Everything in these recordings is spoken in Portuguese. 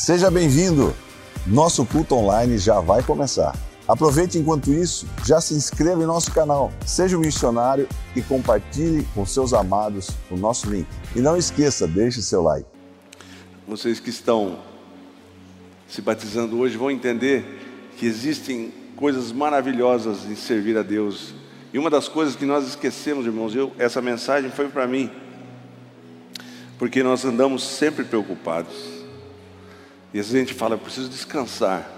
Seja bem-vindo! Nosso culto online já vai começar. Aproveite enquanto isso, já se inscreva em nosso canal, seja um missionário e compartilhe com seus amados o nosso link. E não esqueça, deixe seu like. Vocês que estão se batizando hoje vão entender que existem coisas maravilhosas em servir a Deus. E uma das coisas que nós esquecemos, irmãos, eu, essa mensagem foi para mim, porque nós andamos sempre preocupados. E às vezes a gente fala, eu preciso descansar.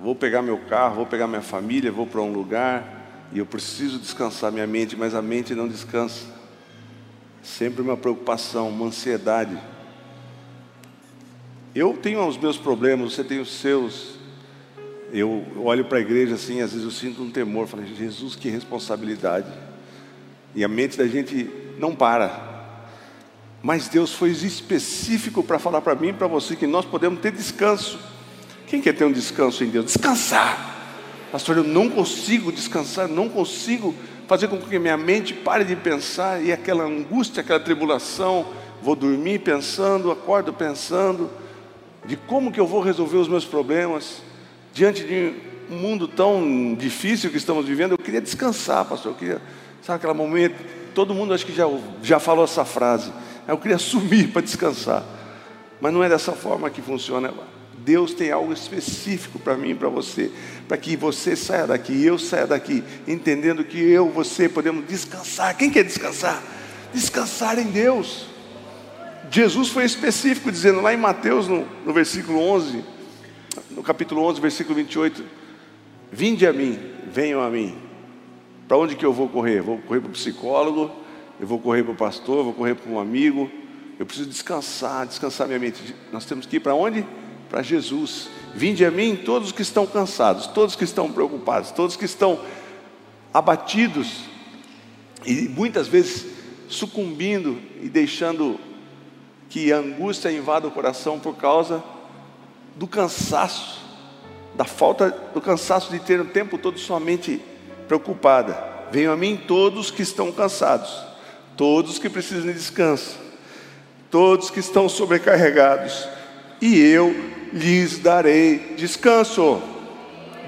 Vou pegar meu carro, vou pegar minha família, vou para um lugar e eu preciso descansar minha mente, mas a mente não descansa. Sempre uma preocupação, uma ansiedade. Eu tenho os meus problemas, você tem os seus. Eu olho para a igreja assim, às vezes eu sinto um temor, falei, Jesus, que responsabilidade. E a mente da gente não para. Mas Deus foi específico para falar para mim e para você que nós podemos ter descanso. Quem quer ter um descanso em Deus? Descansar. Pastor, eu não consigo descansar, não consigo fazer com que minha mente pare de pensar e aquela angústia, aquela tribulação, vou dormir pensando, acordo pensando de como que eu vou resolver os meus problemas diante de um mundo tão difícil que estamos vivendo. Eu queria descansar, pastor. Eu queria, sabe aquele momento? Todo mundo acho que já, já falou essa frase. Eu queria sumir para descansar. Mas não é dessa forma que funciona. Deus tem algo específico para mim e para você, para que você saia daqui, eu saia daqui, entendendo que eu, você podemos descansar. Quem quer descansar? Descansar em Deus. Jesus foi específico, dizendo lá em Mateus, no, no versículo 11, no capítulo 11, versículo 28, Vinde a mim, venham a mim. Para onde que eu vou correr? Vou correr para o psicólogo, eu vou correr para o pastor, vou correr para um amigo. Eu preciso descansar, descansar minha mente. Nós temos que ir para onde? para Jesus. Vinde a mim todos que estão cansados, todos que estão preocupados, todos que estão abatidos e muitas vezes sucumbindo e deixando que a angústia invada o coração por causa do cansaço, da falta do cansaço de ter o tempo todo sua mente preocupada. Venham a mim todos que estão cansados, todos que precisam de descanso, todos que estão sobrecarregados, e eu lhes darei descanso.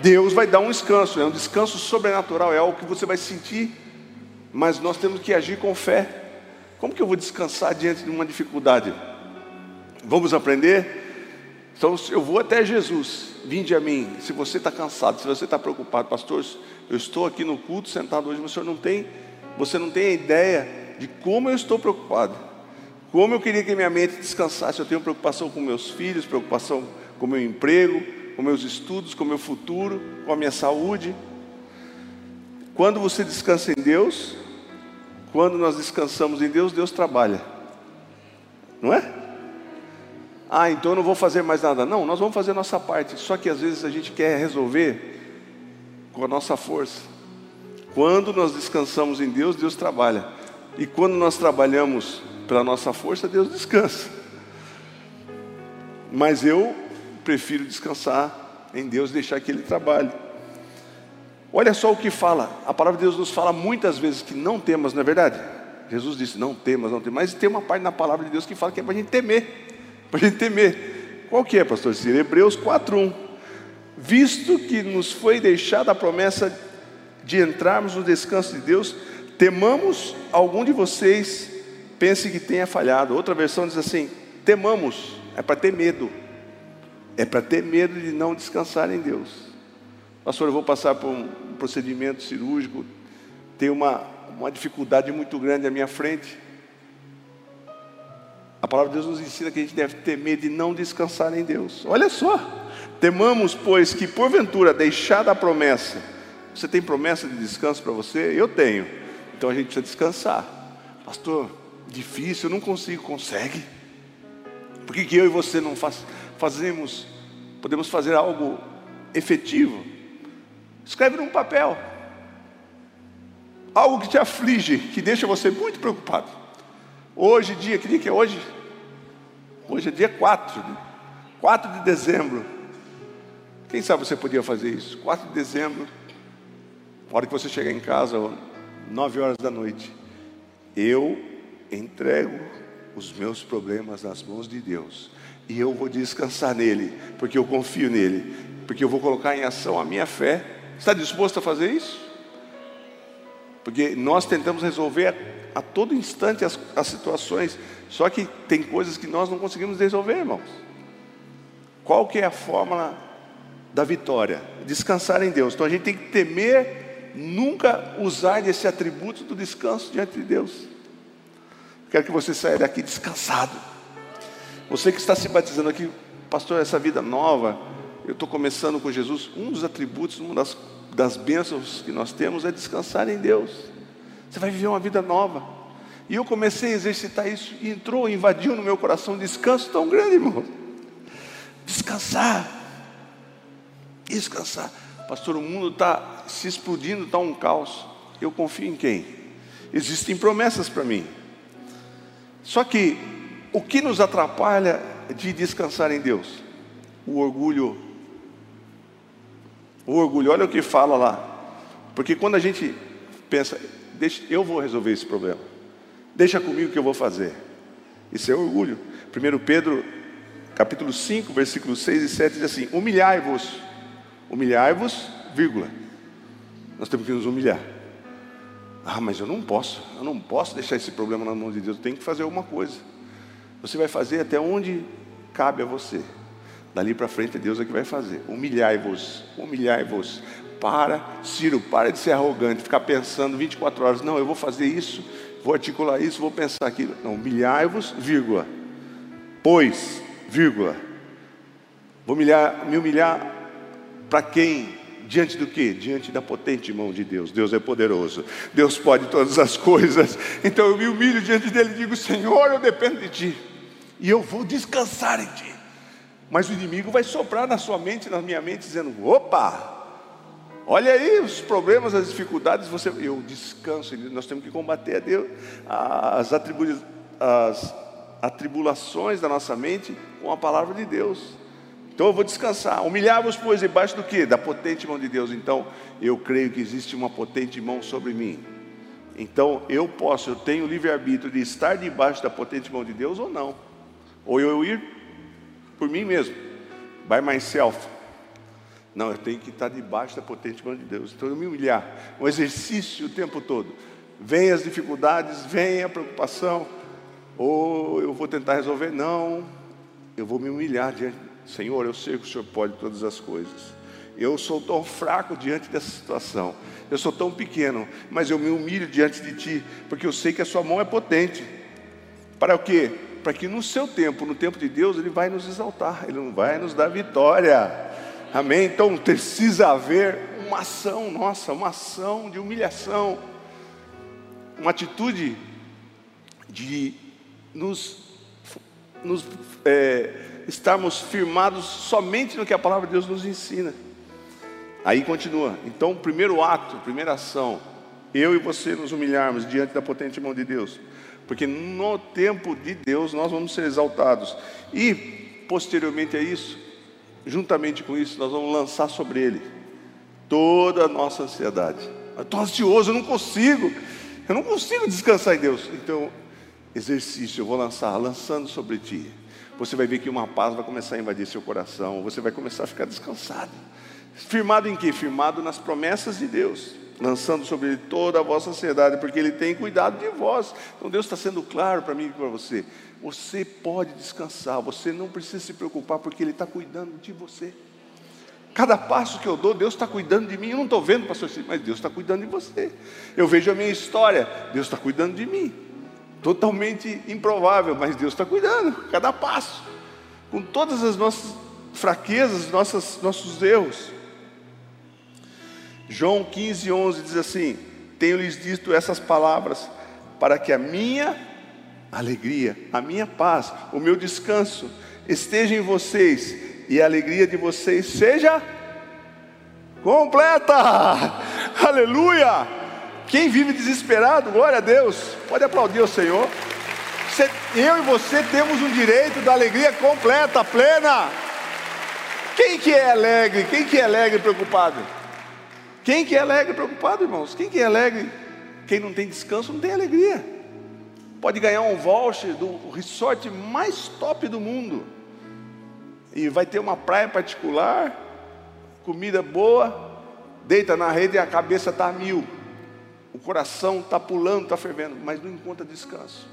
Deus vai dar um descanso, é um descanso sobrenatural, é algo que você vai sentir, mas nós temos que agir com fé. Como que eu vou descansar diante de uma dificuldade? Vamos aprender? Então eu vou até Jesus, vinde a mim. Se você está cansado, se você está preocupado, pastor, eu estou aqui no culto sentado hoje, mas o senhor não tem, você não tem a ideia de como eu estou preocupado. Como eu queria que minha mente descansasse. Eu tenho preocupação com meus filhos, preocupação com meu emprego, com meus estudos, com meu futuro, com a minha saúde. Quando você descansa em Deus, quando nós descansamos em Deus, Deus trabalha. Não é? Ah, então eu não vou fazer mais nada. Não, nós vamos fazer a nossa parte. Só que às vezes a gente quer resolver com a nossa força. Quando nós descansamos em Deus, Deus trabalha. E quando nós trabalhamos pela nossa força, Deus descansa. Mas eu prefiro descansar em Deus, deixar que Ele trabalhe. Olha só o que fala, a palavra de Deus nos fala muitas vezes que não temas, não é verdade? Jesus disse: não temas, não temas, mas tem uma parte na palavra de Deus que fala que é para a gente temer, para a gente temer. Qual que é, pastor Ciro? Hebreus 4:1. Visto que nos foi deixada a promessa de entrarmos no descanso de Deus, temamos algum de vocês pense que tenha falhado. Outra versão diz assim: temamos, é para ter medo, é para ter medo de não descansar em Deus. Pastor, eu vou passar por um procedimento cirúrgico, tenho uma, uma dificuldade muito grande à minha frente. A palavra de Deus nos ensina que a gente deve ter medo de não descansar em Deus. Olha só, temamos, pois, que porventura deixada a promessa, você tem promessa de descanso para você? Eu tenho. Então a gente precisa descansar. Pastor, difícil, eu não consigo, consegue. Por que, que eu e você não faz, fazemos, podemos fazer algo efetivo? Escreve num papel. Algo que te aflige, que deixa você muito preocupado. Hoje, dia, que dia que é hoje? Hoje é dia 4, 4 de dezembro. Quem sabe você podia fazer isso? 4 de dezembro, a hora que você chegar em casa, 9 horas da noite. Eu entrego os meus problemas nas mãos de Deus. E eu vou descansar nele, porque eu confio nele, porque eu vou colocar em ação a minha fé. Está disposto a fazer isso? Porque nós tentamos resolver a, a todo instante as, as situações, só que tem coisas que nós não conseguimos resolver, irmãos. Qual que é a fórmula da vitória? Descansar em Deus. Então a gente tem que temer nunca usar desse atributo do descanso diante de Deus. Quero que você saia daqui descansado. Você que está se batizando aqui, pastor, essa vida nova, eu estou começando com Jesus. Um dos atributos, uma das, das bênçãos que nós temos é descansar em Deus. Você vai viver uma vida nova. E eu comecei a exercitar isso e entrou, invadiu no meu coração um descanso tão grande, irmão. Descansar. Descansar. Pastor, o mundo está se explodindo, está um caos. Eu confio em quem? Existem promessas para mim. Só que o que nos atrapalha de descansar em Deus? O orgulho. O orgulho, olha o que fala lá. Porque quando a gente pensa, deixa, eu vou resolver esse problema, deixa comigo que eu vou fazer. Isso é orgulho. 1 Pedro, capítulo 5, versículos 6 e 7 diz assim: Humilhai-vos, humilhai-vos, vírgula. Nós temos que nos humilhar. Ah, mas eu não posso, eu não posso deixar esse problema na mão de Deus, eu tenho que fazer alguma coisa. Você vai fazer até onde cabe a você. Dali para frente Deus é que vai fazer. Humilhai-vos, humilhai-vos. Para, Ciro, para de ser arrogante, ficar pensando 24 horas, não, eu vou fazer isso, vou articular isso, vou pensar aquilo. Não, humilhai-vos, vírgula. Pois, vírgula. Vou humilhar, me humilhar para quem? Diante do que? Diante da potente mão de Deus. Deus é poderoso. Deus pode todas as coisas. Então eu me humilho diante dele e digo: Senhor, eu dependo de ti. E eu vou descansar em ti. Mas o inimigo vai soprar na sua mente, na minha mente, dizendo: opa, Olha aí os problemas, as dificuldades, você, eu descanso, nós temos que combater a Deus, as, as atribulações da nossa mente com a palavra de Deus. Então eu vou descansar. Humilhar-vos, pois, debaixo do que? Da potente mão de Deus. Então, eu creio que existe uma potente mão sobre mim. Então, eu posso, eu tenho livre-arbítrio de estar debaixo da potente mão de Deus ou não. Ou eu ir por mim mesmo, by myself. Não, eu tenho que estar debaixo da potente mão de Deus. Então, eu me humilhar. Um exercício o tempo todo. Vem as dificuldades, vem a preocupação. Ou eu vou tentar resolver. Não, eu vou me humilhar diante Senhor, eu sei que o Senhor pode todas as coisas. Eu sou tão fraco diante dessa situação. Eu sou tão pequeno, mas eu me humilho diante de Ti, porque eu sei que a Sua mão é potente. Para o quê? Para que no seu tempo, no tempo de Deus, Ele vai nos exaltar, Ele não vai nos dar vitória. Amém? Então precisa haver uma ação nossa, uma ação de humilhação, uma atitude de nos, nos é, estarmos firmados somente no que a palavra de Deus nos ensina. Aí continua. Então, primeiro ato, primeira ação, eu e você nos humilharmos diante da potente mão de Deus, porque no tempo de Deus nós vamos ser exaltados. E posteriormente a isso, juntamente com isso, nós vamos lançar sobre ele toda a nossa ansiedade. Eu estou ansioso, eu não consigo, eu não consigo descansar em Deus. Então, exercício, eu vou lançar, lançando sobre ti você vai ver que uma paz vai começar a invadir seu coração, você vai começar a ficar descansado. Firmado em quê? Firmado nas promessas de Deus, lançando sobre ele toda a vossa ansiedade, porque ele tem cuidado de vós. Então Deus está sendo claro para mim e para você. Você pode descansar, você não precisa se preocupar, porque Ele está cuidando de você. Cada passo que eu dou, Deus está cuidando de mim. Eu não estou vendo, pastor, mas Deus está cuidando de você. Eu vejo a minha história, Deus está cuidando de mim totalmente improvável, mas Deus está cuidando, cada passo, com todas as nossas fraquezas, nossas, nossos erros. João 15, 11 diz assim: Tenho-lhes dito essas palavras, para que a minha alegria, a minha paz, o meu descanso esteja em vocês e a alegria de vocês seja completa. Aleluia! Quem vive desesperado, glória a Deus, pode aplaudir o Senhor. eu e você temos um direito da alegria completa, plena. Quem que é alegre? Quem que é alegre e preocupado? Quem que é alegre e preocupado, irmãos? Quem que é alegre? Quem não tem descanso não tem alegria. Pode ganhar um voucher do resort mais top do mundo. e vai ter uma praia particular, comida boa, deita na rede e a cabeça está mil, o coração está pulando, está fervendo, mas não encontra descanso.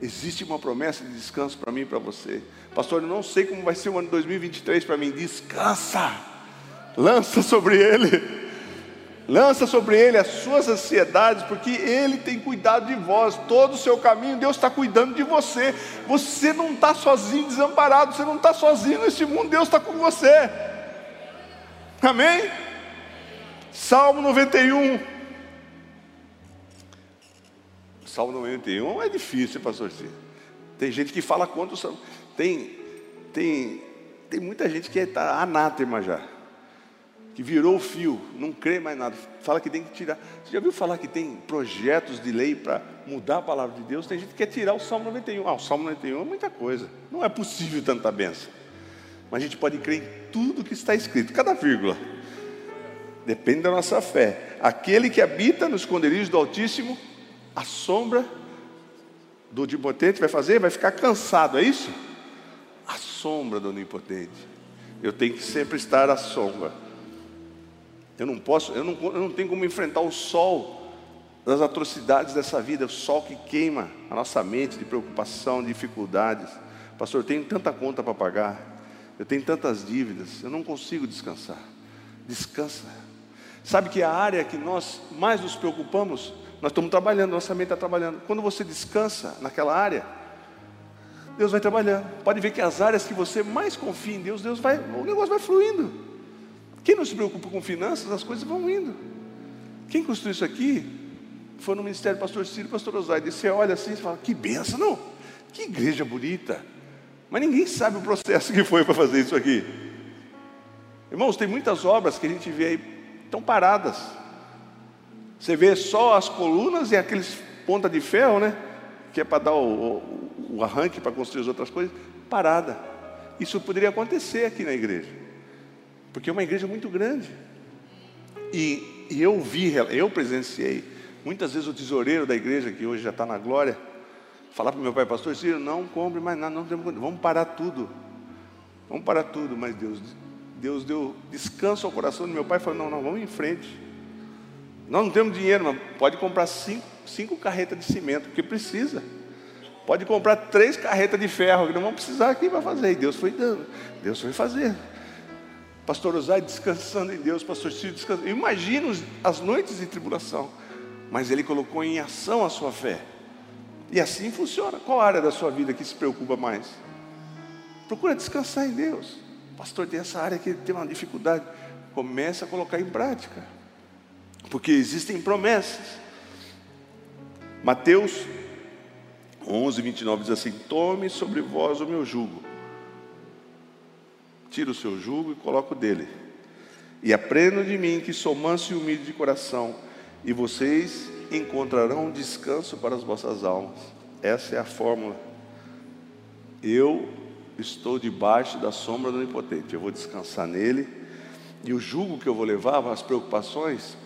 Existe uma promessa de descanso para mim e para você. Pastor, eu não sei como vai ser o ano 2023 para mim. Descansa. Lança sobre ele. Lança sobre ele as suas ansiedades, porque ele tem cuidado de vós. Todo o seu caminho, Deus está cuidando de você. Você não está sozinho, desamparado. Você não está sozinho neste mundo. Deus está com você. Amém? Salmo 91. Salmo 91 é difícil, pastor Ciro. Tem gente que fala contra o Salmo. Tem, tem, tem muita gente que está anátema já. Que virou o fio, não crê mais nada. Fala que tem que tirar. Você já viu falar que tem projetos de lei para mudar a palavra de Deus? Tem gente que quer tirar o Salmo 91. Ah, o Salmo 91 é muita coisa. Não é possível tanta benção. Mas a gente pode crer em tudo que está escrito, cada vírgula. Depende da nossa fé. Aquele que habita no esconderijo do Altíssimo a sombra do onipotente vai fazer? Vai ficar cansado, é isso? A sombra do onipotente. Eu tenho que sempre estar à sombra. Eu não posso, eu não, eu não tenho como enfrentar o sol das atrocidades dessa vida, o sol que queima a nossa mente de preocupação, de dificuldades. Pastor, eu tenho tanta conta para pagar, eu tenho tantas dívidas, eu não consigo descansar. Descansa. Sabe que a área que nós mais nos preocupamos nós estamos trabalhando, nossa mente está trabalhando. Quando você descansa naquela área, Deus vai trabalhando. Pode ver que as áreas que você mais confia em Deus, Deus vai, o negócio vai fluindo. Quem não se preocupa com finanças, as coisas vão indo. Quem construiu isso aqui foi no ministério do pastor Ciro e pastor Osaide. Você olha assim e fala, que benção, não? Que igreja bonita. Mas ninguém sabe o processo que foi para fazer isso aqui. Irmãos, tem muitas obras que a gente vê aí, estão paradas. Você vê só as colunas e aqueles ponta de ferro, né? Que é para dar o, o, o arranque para construir as outras coisas, parada. Isso poderia acontecer aqui na igreja, porque é uma igreja muito grande. E, e eu vi, eu presenciei, muitas vezes o tesoureiro da igreja, que hoje já está na glória, falar para meu pai, pastor Ciro, não compre mais nada, não temos, vamos parar tudo. Vamos parar tudo, mas Deus, Deus deu descanso ao coração do meu pai e falou, não, não, vamos em frente. Nós não temos dinheiro, mas pode comprar cinco, cinco carretas de cimento, porque precisa. Pode comprar três carretas de ferro, que não vão precisar aqui para fazer. E Deus foi dando, Deus foi fazer. Pastor Osai descansando em Deus, pastor Ciro descansando. Imagina as noites de tribulação, mas ele colocou em ação a sua fé. E assim funciona. Qual área da sua vida que se preocupa mais? Procura descansar em Deus. Pastor, tem essa área que tem uma dificuldade. Comece a colocar em prática porque existem promessas. Mateus 11, 29 diz assim: Tome sobre vós o meu jugo, tira o seu jugo e coloca o dele, e aprenda de mim que sou manso e humilde de coração, e vocês encontrarão descanso para as vossas almas. Essa é a fórmula. Eu estou debaixo da sombra do Onipotente, eu vou descansar nele, e o jugo que eu vou levar, as preocupações,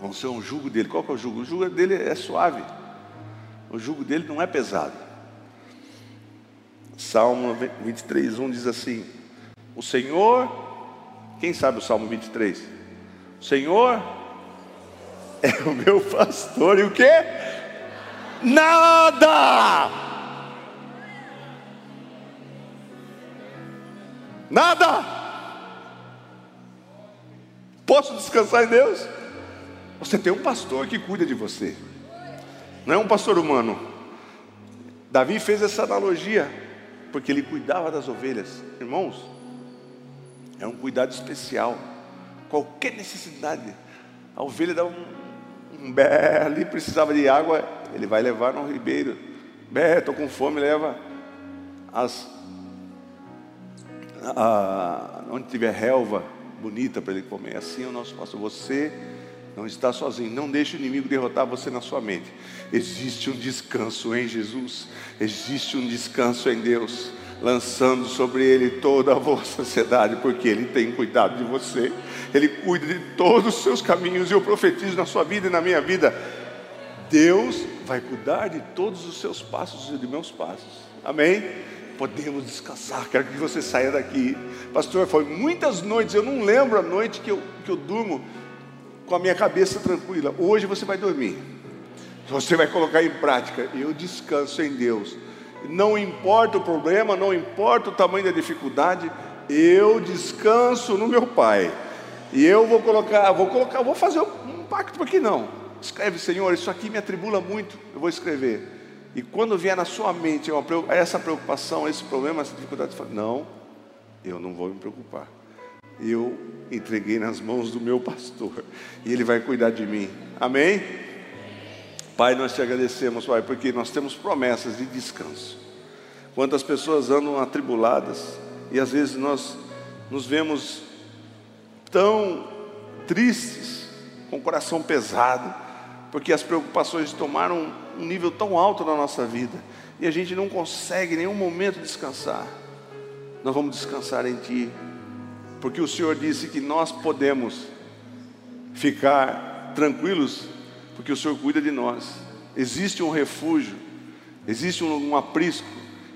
vão ser um jugo dele. Qual que é o jugo? O jugo dele é suave. O jugo dele não é pesado. Salmo 23, 1 diz assim: O Senhor, quem sabe o Salmo 23? O Senhor é o meu pastor e o que? Nada! Nada! Posso descansar em Deus? Você tem um pastor que cuida de você, não é um pastor humano. Davi fez essa analogia, porque ele cuidava das ovelhas. Irmãos, é um cuidado especial. Qualquer necessidade, a ovelha dá um, um bé ali, precisava de água, ele vai levar no ribeiro. Bé, estou com fome, leva as. A, onde tiver relva bonita para ele comer. Assim é o nosso pastor. Você não está sozinho. Não deixe o inimigo derrotar você na sua mente. Existe um descanso em Jesus. Existe um descanso em Deus. Lançando sobre Ele toda a vossa ansiedade, porque Ele tem cuidado de você. Ele cuida de todos os seus caminhos. E eu profetizo na sua vida e na minha vida. Deus vai cuidar de todos os seus passos e de meus passos. Amém? podemos descansar. Quero que você saia daqui. Pastor, foi muitas noites, eu não lembro a noite que eu, que eu durmo com a minha cabeça tranquila. Hoje você vai dormir. Você vai colocar em prática. Eu descanso em Deus. Não importa o problema, não importa o tamanho da dificuldade, eu descanso no meu Pai. E eu vou colocar, vou colocar, vou fazer um pacto, que não? Escreve, Senhor, isso aqui me atribula muito, eu vou escrever. E quando vier na sua mente essa preocupação, esse problema, essa dificuldade, fala, não, eu não vou me preocupar. Eu entreguei nas mãos do meu pastor e ele vai cuidar de mim. Amém? Pai, nós te agradecemos, Pai, porque nós temos promessas de descanso. Quantas pessoas andam atribuladas e às vezes nós nos vemos tão tristes, com o coração pesado, porque as preocupações tomaram um nível tão alto na nossa vida e a gente não consegue em nenhum momento descansar. Nós vamos descansar em Ti, porque o Senhor disse que nós podemos ficar tranquilos, porque o Senhor cuida de nós. Existe um refúgio, existe um, um aprisco,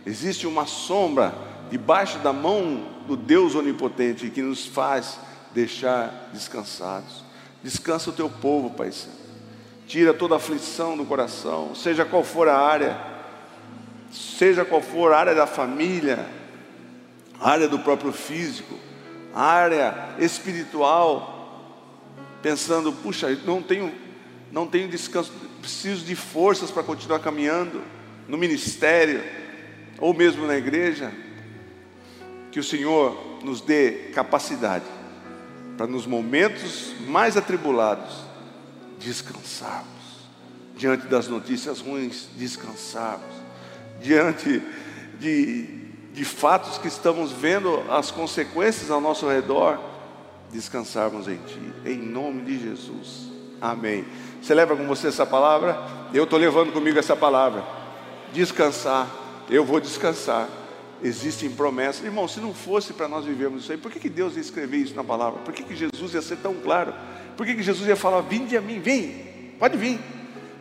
existe uma sombra debaixo da mão do Deus onipotente que nos faz deixar descansados. Descansa o teu povo, Pai Santo. Tira toda aflição do coração, seja qual for a área, seja qual for a área da família, a área do próprio físico, área espiritual, pensando, puxa, não tenho, não tenho descanso, preciso de forças para continuar caminhando no ministério, ou mesmo na igreja, que o Senhor nos dê capacidade para nos momentos mais atribulados descansarmos, diante das notícias ruins, descansarmos, diante de, de fatos que estamos vendo as consequências ao nosso redor, descansarmos em Ti, em nome de Jesus, amém. Você leva com você essa palavra? Eu estou levando comigo essa palavra. Descansar, eu vou descansar existem promessas. Irmão, se não fosse para nós vivermos isso aí, por que, que Deus ia escrever isso na palavra? Por que, que Jesus ia ser tão claro? Por que, que Jesus ia falar, vinde a mim, vem, pode vir.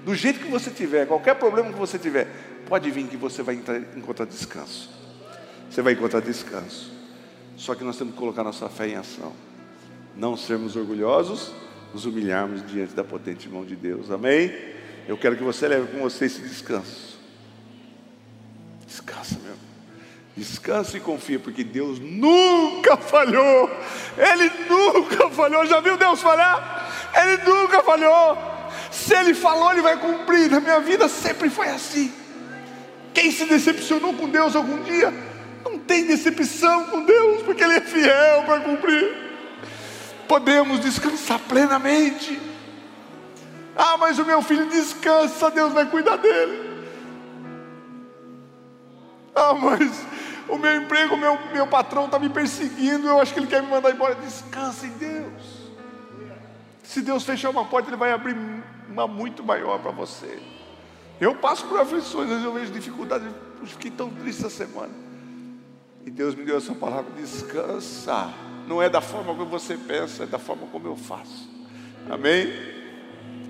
Do jeito que você tiver, qualquer problema que você tiver, pode vir que você vai encontrar descanso. Você vai encontrar descanso. Só que nós temos que colocar nossa fé em ação. Não sermos orgulhosos, nos humilharmos diante da potente mão de Deus. Amém? Eu quero que você leve com você esse descanso. Descansa, meu. Descansa e confia, porque Deus nunca falhou. Ele nunca falhou. Já viu Deus falhar? Ele nunca falhou. Se Ele falou, Ele vai cumprir. Na minha vida sempre foi assim. Quem se decepcionou com Deus algum dia, tem decepção com Deus, porque Ele é fiel para cumprir. Podemos descansar plenamente. Ah, mas o meu filho descansa, Deus vai cuidar dele. Ah, mas o meu emprego, o meu, meu patrão está me perseguindo, eu acho que ele quer me mandar embora. Descansa em Deus. Se Deus fechar uma porta, Ele vai abrir uma muito maior para você. Eu passo por aflições, às vezes eu vejo dificuldades, fiquei tão triste essa semana. E Deus me deu essa palavra: descansa. Não é da forma como você pensa, é da forma como eu faço. Amém?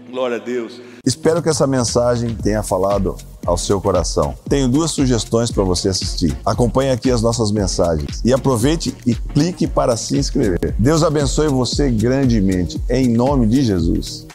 Glória a Deus. Espero que essa mensagem tenha falado ao seu coração. Tenho duas sugestões para você assistir. Acompanhe aqui as nossas mensagens e aproveite e clique para se inscrever. Deus abençoe você grandemente, em nome de Jesus.